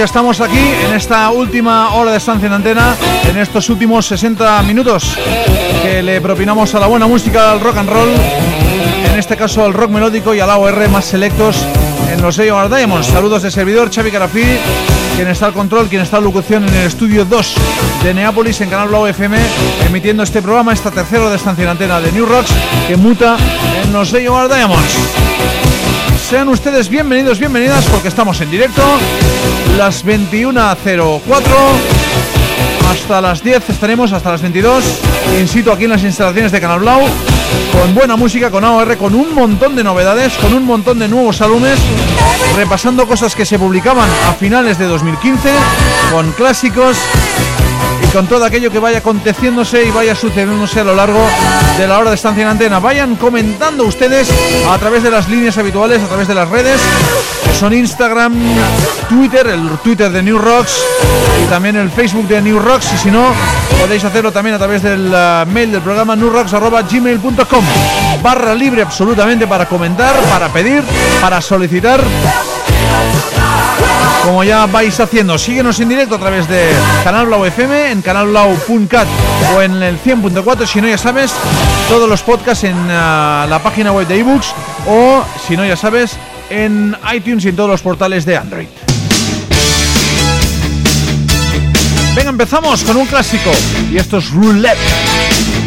ya estamos aquí en esta última hora de estancia en antena, en estos últimos 60 minutos que le propinamos a la buena música, al rock and roll, en este caso al rock melódico y al AOR más selectos en los sellos Diamonds. Saludos de servidor Xavi Carafí, quien está al control, quien está en locución en el estudio 2 de Neápolis en Canal Blau FM, emitiendo este programa, esta tercera hora de estancia en antena de New Rocks, que muta en los sellos Diamonds. Sean ustedes bienvenidos, bienvenidas, porque estamos en directo. Las 21.04 hasta las 10 estaremos, hasta las 22. In situ aquí en las instalaciones de Canal Blau. Con buena música, con AOR, con un montón de novedades, con un montón de nuevos álbumes. Repasando cosas que se publicaban a finales de 2015, con clásicos con todo aquello que vaya aconteciéndose y vaya sucediéndose a lo largo de la hora de estancia en antena. Vayan comentando ustedes a través de las líneas habituales, a través de las redes, que son Instagram, Twitter, el Twitter de New Rocks y también el Facebook de New Rocks. Y si no, podéis hacerlo también a través del uh, mail del programa newrocks.gmail.com. Barra libre absolutamente para comentar, para pedir, para solicitar como ya vais haciendo. Síguenos en directo a través de Canal Blau FM, en canalblau.cat o en el 100.4. Si no, ya sabes, todos los podcasts en uh, la página web de ebooks o, si no, ya sabes, en iTunes y en todos los portales de Android. Venga, empezamos con un clásico y esto es Roulette.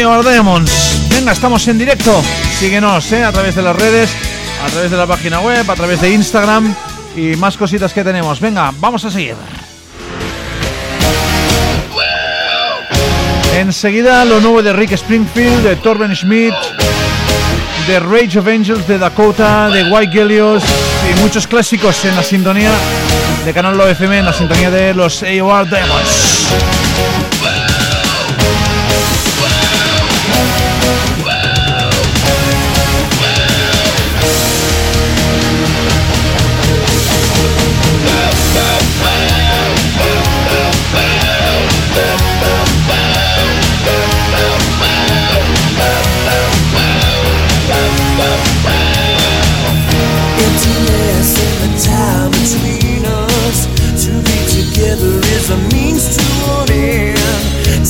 Estupendo estos Our Diamonds. Venga, estamos en directo. Síguenos ¿eh? a través de las redes, a través de la página web, a través de Instagram y más cositas que tenemos. Venga, vamos a seguir. Enseguida lo nuevo de Rick Springfield, de Torben Schmidt, de Rage of Angels de Dakota, de White Gillios y muchos clásicos en la sintonía de Canal Lo FM, en la sintonía de los AOR Diamonds.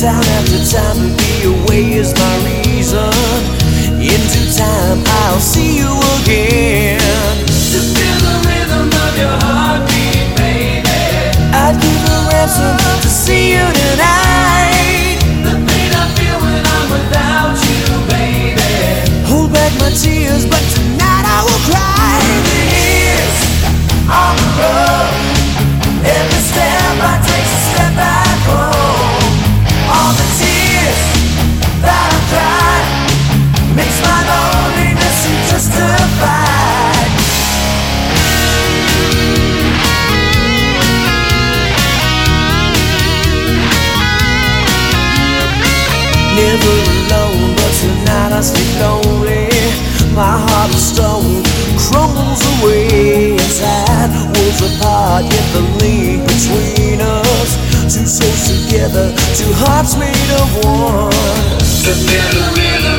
Time after time to be away is my reason. Into time, I'll see you again. To feel the rhythm of your heartbeat, baby. I'd give a ransom to see you tonight. The pain I feel when I'm without you, baby. Hold back my tears, but sleep lonely. My heart of stone crumbles away inside, walls apart, yet the link between us Two souls together, two hearts made of one. The rhythm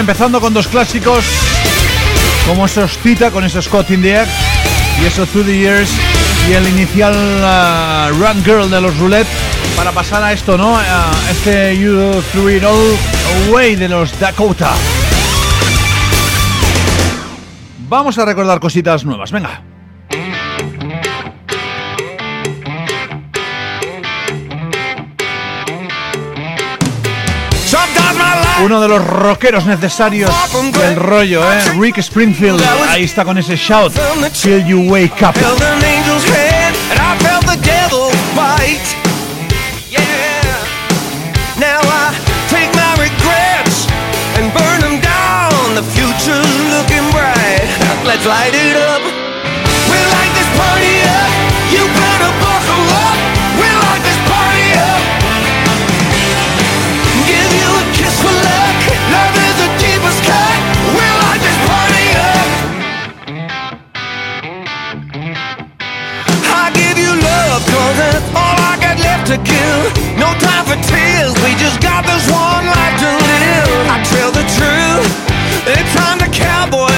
empezando con dos clásicos como esos Tita con esos Scott in the Air y esos Through the Years y el inicial uh, Run Girl de los Roulette para pasar a esto, ¿no? A este You Threw It All Away de los Dakota. Vamos a recordar cositas nuevas, venga. uno de los rockeros necesarios del rollo, ¿eh? Rick Springfield, ahí está con ese shout, Till You Wake Up. Light it up. you. No time for tears, we just got this one life to live. I tell the truth, it's time to cowboy.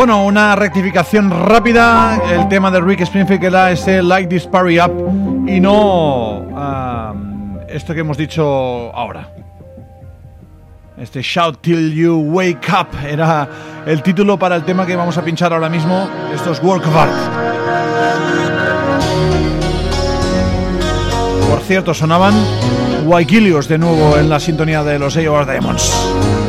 Bueno, una rectificación rápida. El tema de Rick Springfield da ese Like This Party Up y no esto que hemos dicho ahora. Este Shout Till You Wake Up era el título para el tema que vamos a pinchar ahora mismo. Estos Work of Art. Por cierto, sonaban Waikilios de nuevo en la sintonía de los AOR Diamonds.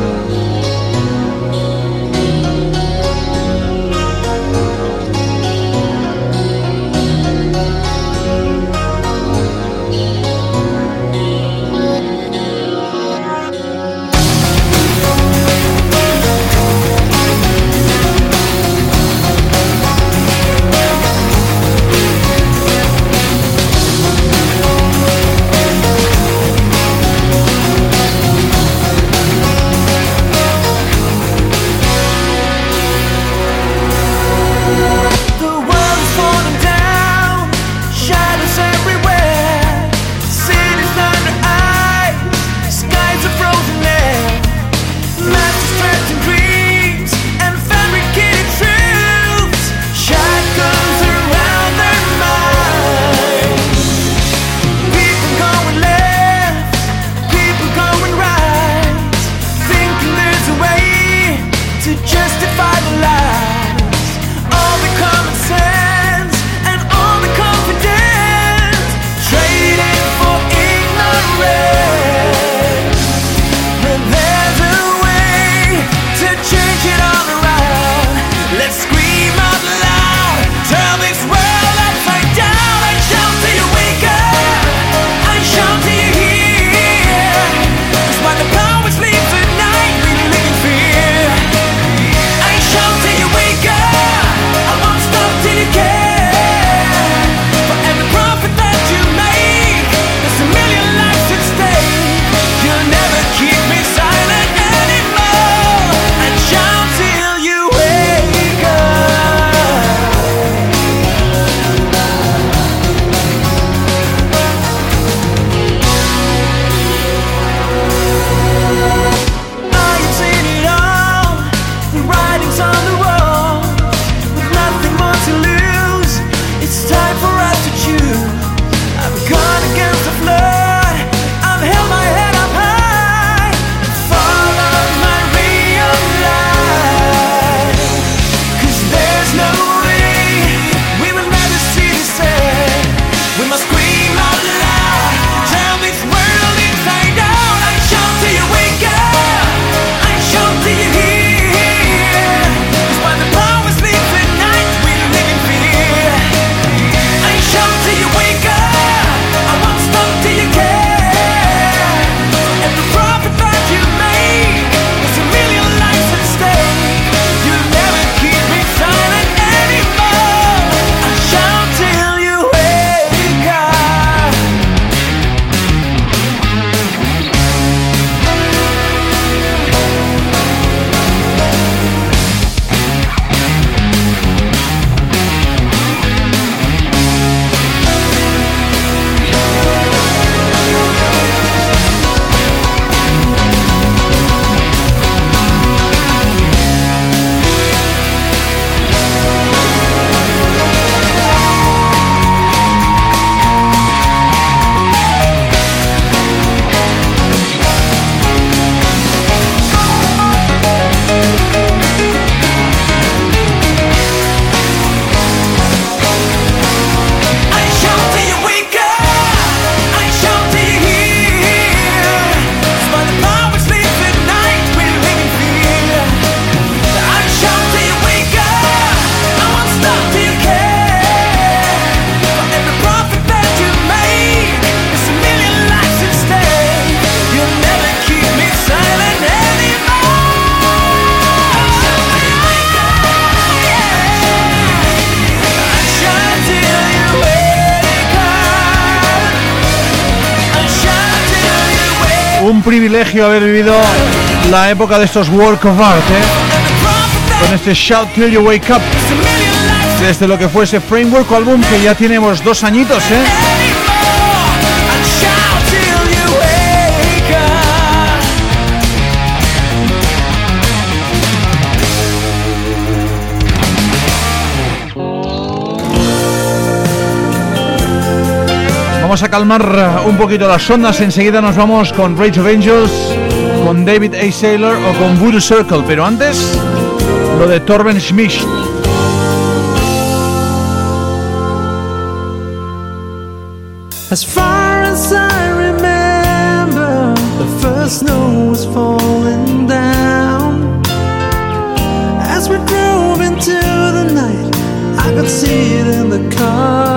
Privilegio haber vivido la época de estos Work of Art, ¿eh? con este Shout Till You Wake Up, desde lo que fue ese Framework álbum que ya tenemos dos añitos. ¿eh? Vamos a calmar un poquito las ondas. Enseguida nos vamos con Rage of Angels, con David A. Saylor o con Voodoo Circle. Pero antes, lo de Torben Schmidt. As far as I remember, the first snow was falling down. As we drove into the night, I could see it in the car.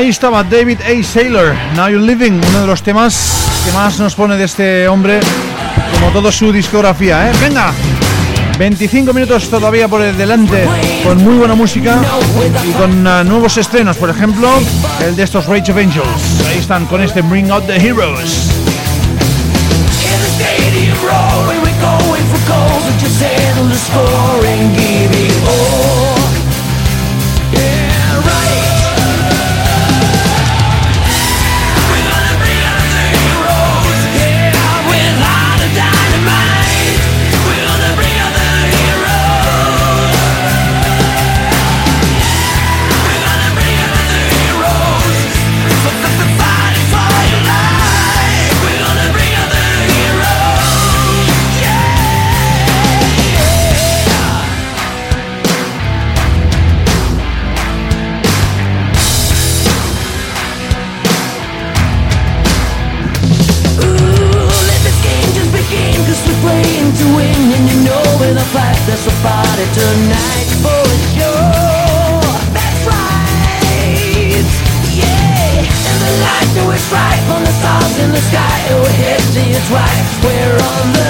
Ahí estaba David A. Saylor, Now You're Living, uno de los temas que más nos pone de este hombre, como toda su discografía. ¿eh? Venga, 25 minutos todavía por el delante, con muy buena música y con ah, nuevos estrenos, por ejemplo, el de estos Rage of Angels. Ahí están con este Bring Out the Heroes. you hit it's twice. We're on the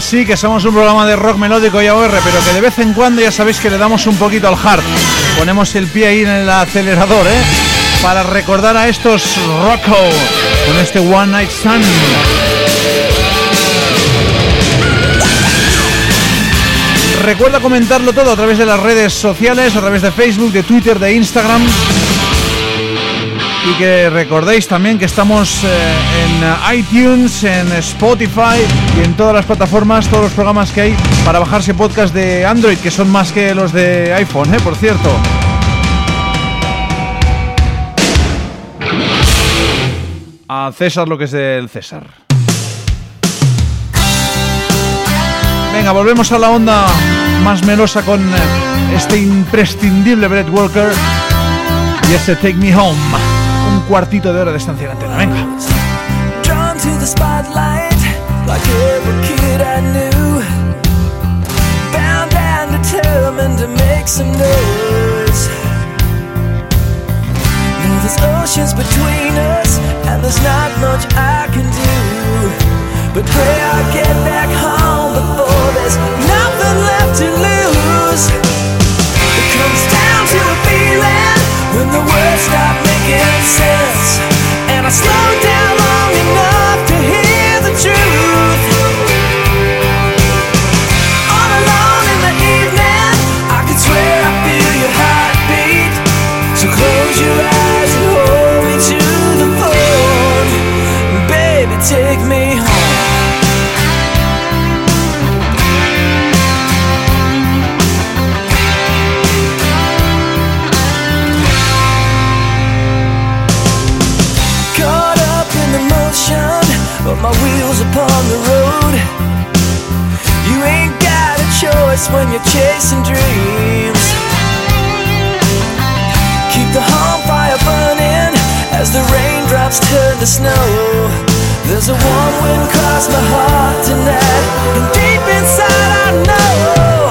Sí, que somos un programa de rock melódico y AOR, pero que de vez en cuando ya sabéis que le damos un poquito al hard. Ponemos el pie ahí en el acelerador, ¿eh? Para recordar a estos Rocco con este One Night Sun. Recuerda comentarlo todo a través de las redes sociales, a través de Facebook, de Twitter, de Instagram. Y que recordéis también que estamos eh, en iTunes, en Spotify y en todas las plataformas, todos los programas que hay para bajarse podcast de Android, que son más que los de iPhone, ¿eh? por cierto. A César lo que es del César. Venga, volvemos a la onda más melosa con eh, este imprescindible Brett Walker y ese Take Me Home. Cuartito de hora de estancia en antena. Venga. Oceans between us, and there's not much I can do. But pray I get back home before there's nothing left to lose. It comes down to a feeling when the words stop making sense. And I slowed down long enough a when you're chasing dreams. Keep the home fire burning as the raindrops turn the snow. There's a warm wind across my heart tonight, and deep inside I know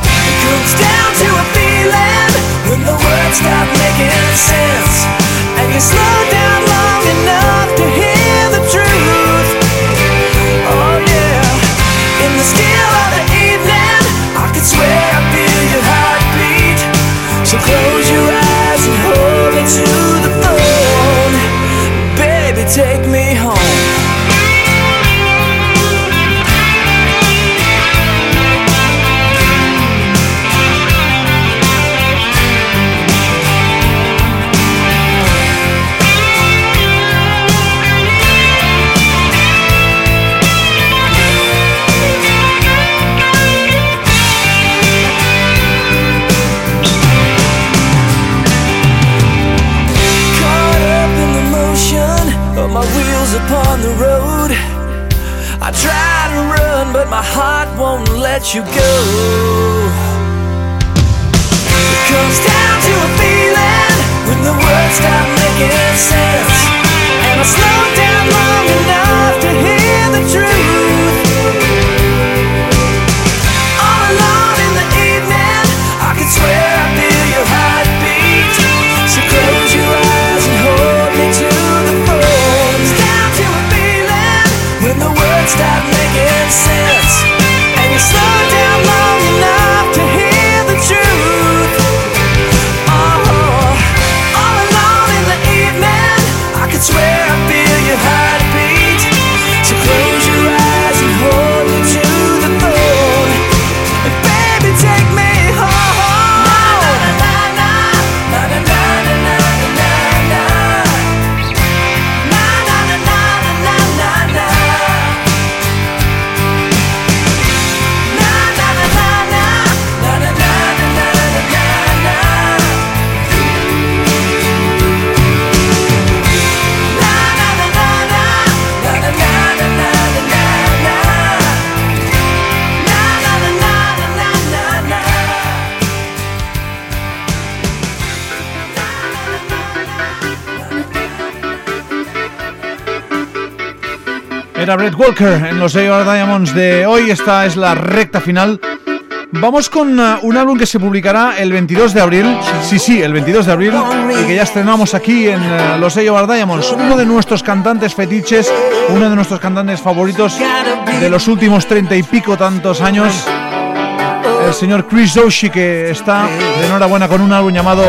it comes down to a feeling when the words stop making sense, and you slow down Era Brett Walker en los AOR Diamonds de hoy. Esta es la recta final. Vamos con uh, un álbum que se publicará el 22 de abril. Sí, sí, el 22 de abril. Y que ya estrenamos aquí en uh, los AOR Diamonds. Uno de nuestros cantantes fetiches, uno de nuestros cantantes favoritos de los últimos treinta y pico tantos años. El señor Chris Oshie, que está de enhorabuena con un álbum llamado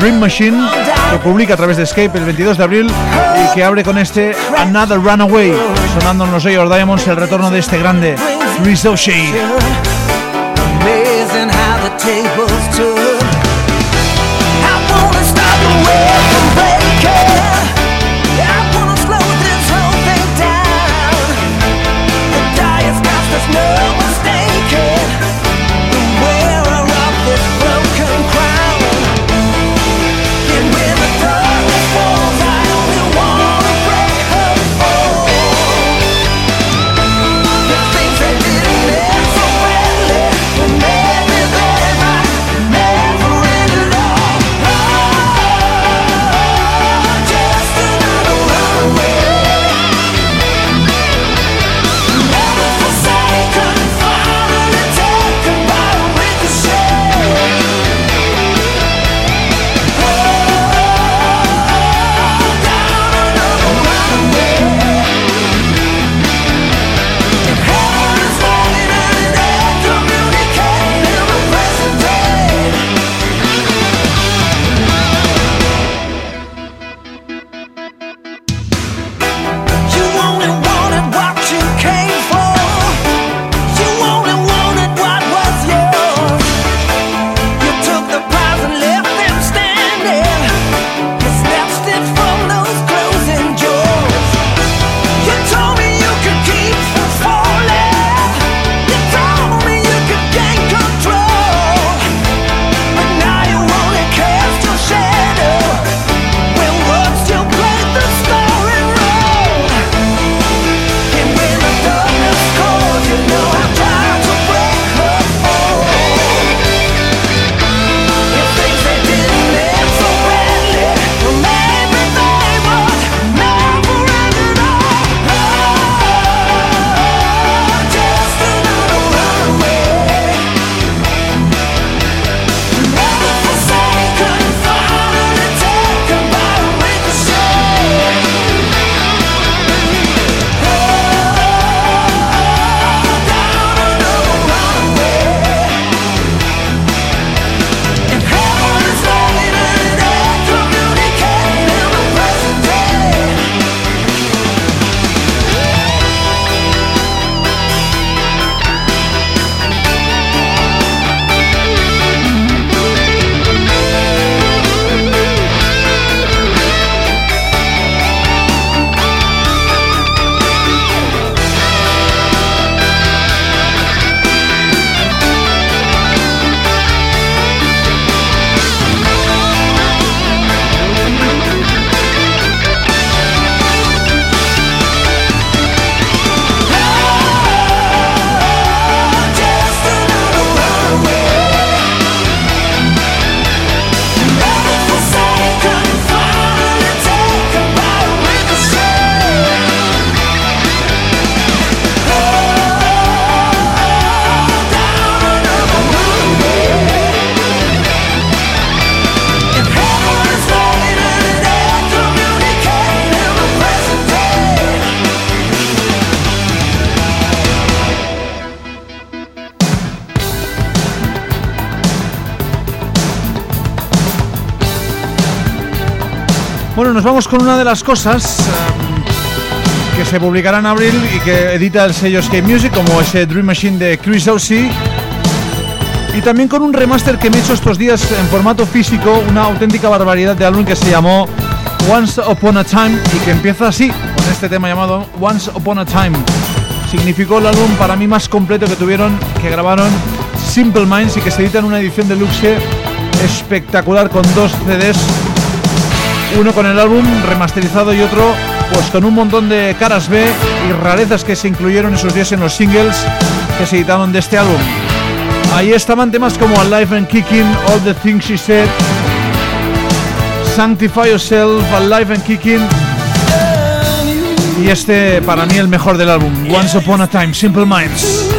Dream Machine, que publica a través de Escape el 22 de abril y que abre con este Another Runaway, sonando en los AOR Diamonds el retorno de este grande Chris Oshie. Amazing how the tables turn. I wanna stop the world Bueno, nos vamos con una de las cosas eh, que se publicará en abril y que edita el sello Escape Music, como ese Dream Machine de Chris O'Sea. Y también con un remaster que me he hecho estos días en formato físico, una auténtica barbaridad de álbum que se llamó Once Upon a Time y que empieza así, con este tema llamado Once Upon a Time. Significó el álbum para mí más completo que tuvieron, que grabaron Simple Minds y que se edita en una edición de luxe espectacular con dos CDs, uno con el álbum remasterizado y otro pues con un montón de caras B y rarezas que se incluyeron esos días en los singles que se editaron de este álbum. Ahí estaban temas como Alive and Kicking, All the Things She Said, Sanctify Yourself, Alive and Kicking. Y este, para mí, el mejor del álbum, Once Upon a Time, Simple Minds.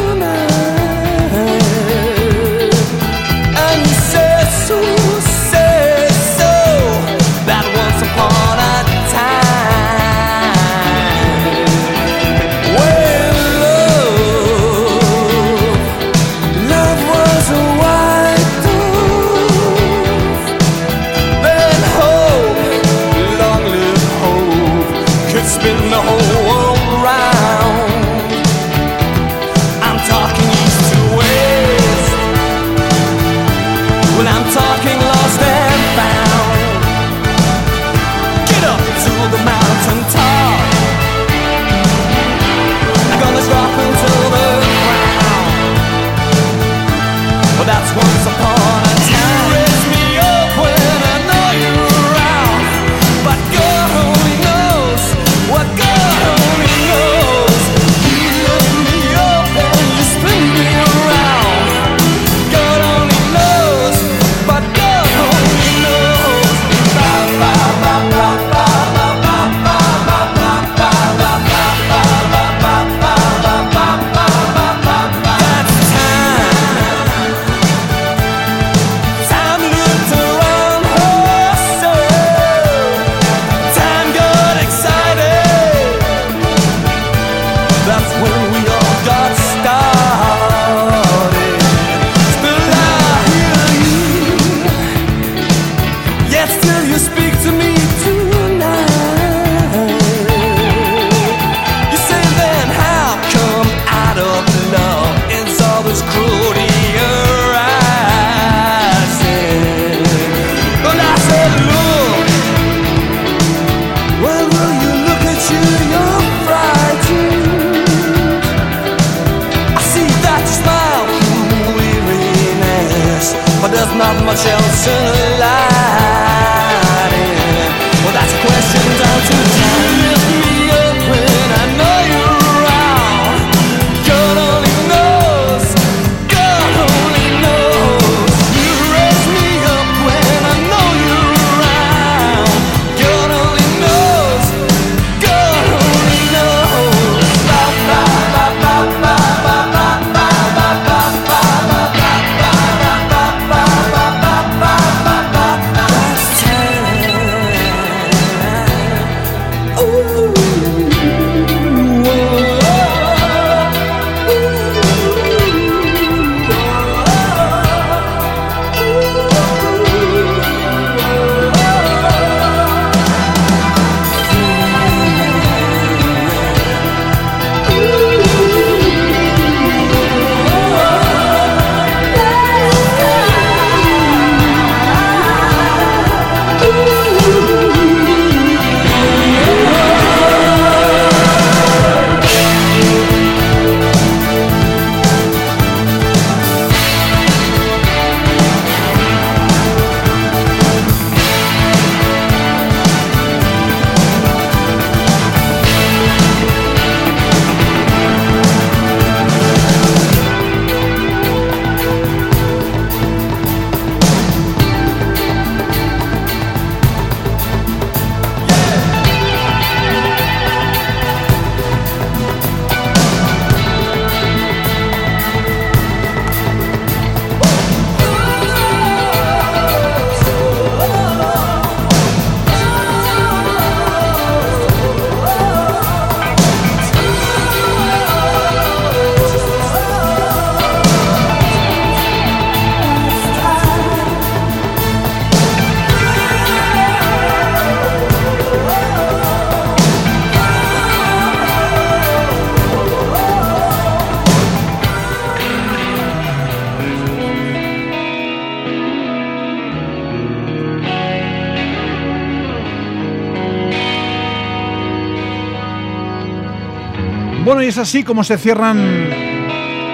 Es así como se cierran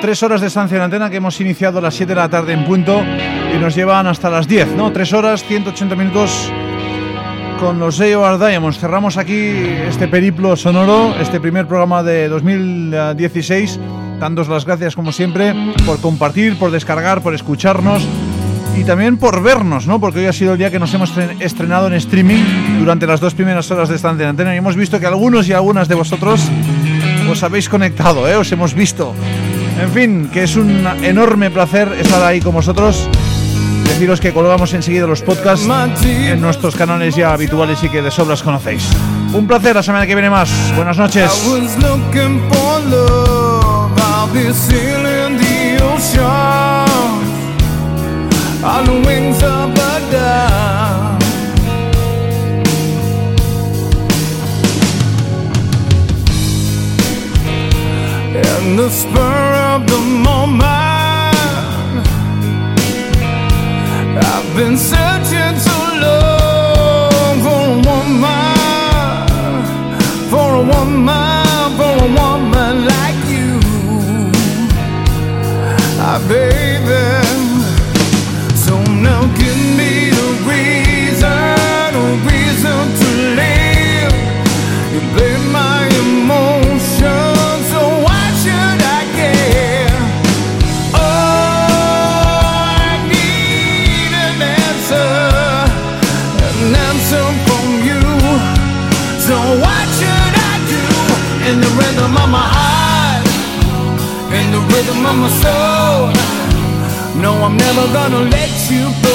tres horas de estancia en antena que hemos iniciado a las 7 de la tarde en punto y nos llevan hasta las 10, ¿no? Tres horas, 180 minutos con los AOR Diamonds. Cerramos aquí este periplo sonoro, este primer programa de 2016. Dándos las gracias, como siempre, por compartir, por descargar, por escucharnos y también por vernos, ¿no? Porque hoy ha sido el día que nos hemos estrenado en streaming durante las dos primeras horas de estancia en antena y hemos visto que algunos y algunas de vosotros os habéis conectado, ¿eh? os hemos visto. En fin, que es un enorme placer estar ahí con vosotros. Deciros que colgamos enseguida los podcasts en nuestros canales ya habituales y que de sobras conocéis. Un placer, la semana que viene más. Buenas noches. In the spur of the moment. I've been searching so long for a woman, for a woman, for a woman like you, ah, baby. Let you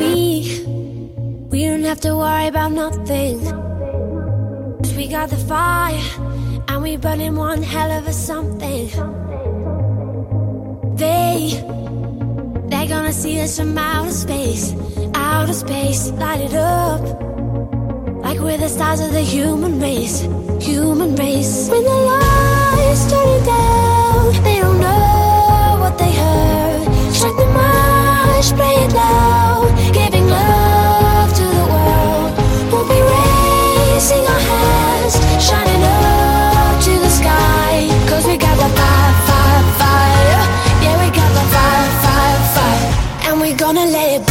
We we don't have to worry about nothing. 'Cause we got the fire and we burning one hell of a something. They gonna see us from outer space, outer space, light it up. Like we're the stars of the human race, human race. When the lights turning down, they don't know what they heard. Strike the march, play it gonna let it